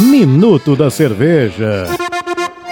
Minuto da Cerveja.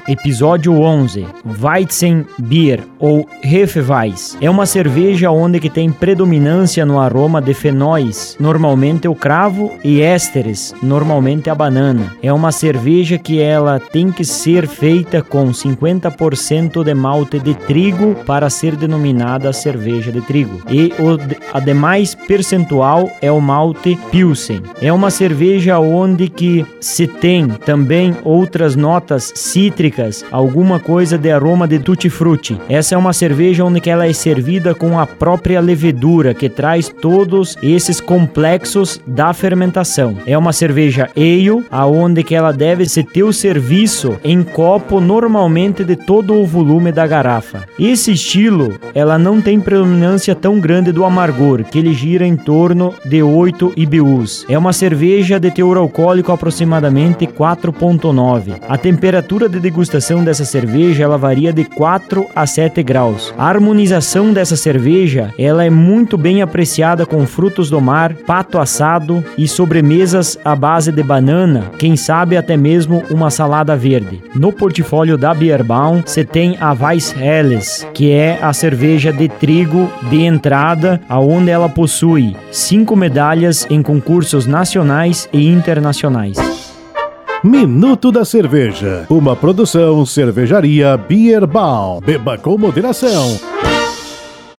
Episódio 11. Weizen Bier ou Hefeweiss. É uma cerveja onde que tem predominância no aroma de fenóis, normalmente o cravo, e ésteres, normalmente a banana. É uma cerveja que ela tem que ser feita com 50% de malte de trigo para ser denominada cerveja de trigo. E o a demais percentual é o malte Pilsen. É uma cerveja onde que se tem também outras notas cítricas alguma coisa de aroma de tutti-frutti. Essa é uma cerveja onde ela é servida com a própria levedura que traz todos esses complexos da fermentação. É uma cerveja ale, aonde que ela deve se ter o serviço em copo normalmente de todo o volume da garrafa. Esse estilo, ela não tem predominância tão grande do amargor, que ele gira em torno de 8 IBUs. É uma cerveja de teor alcoólico aproximadamente 4.9. A temperatura de degustação degustação dessa cerveja ela varia de 4 a 7 graus. A harmonização dessa cerveja ela é muito bem apreciada com frutos do mar, pato assado e sobremesas à base de banana, quem sabe até mesmo uma salada verde. No portfólio da Bierbaum você tem a Weiss Helles, que é a cerveja de trigo de entrada, aonde ela possui cinco medalhas em concursos nacionais e internacionais. Minuto da Cerveja, uma produção cervejaria Beer Beba com moderação.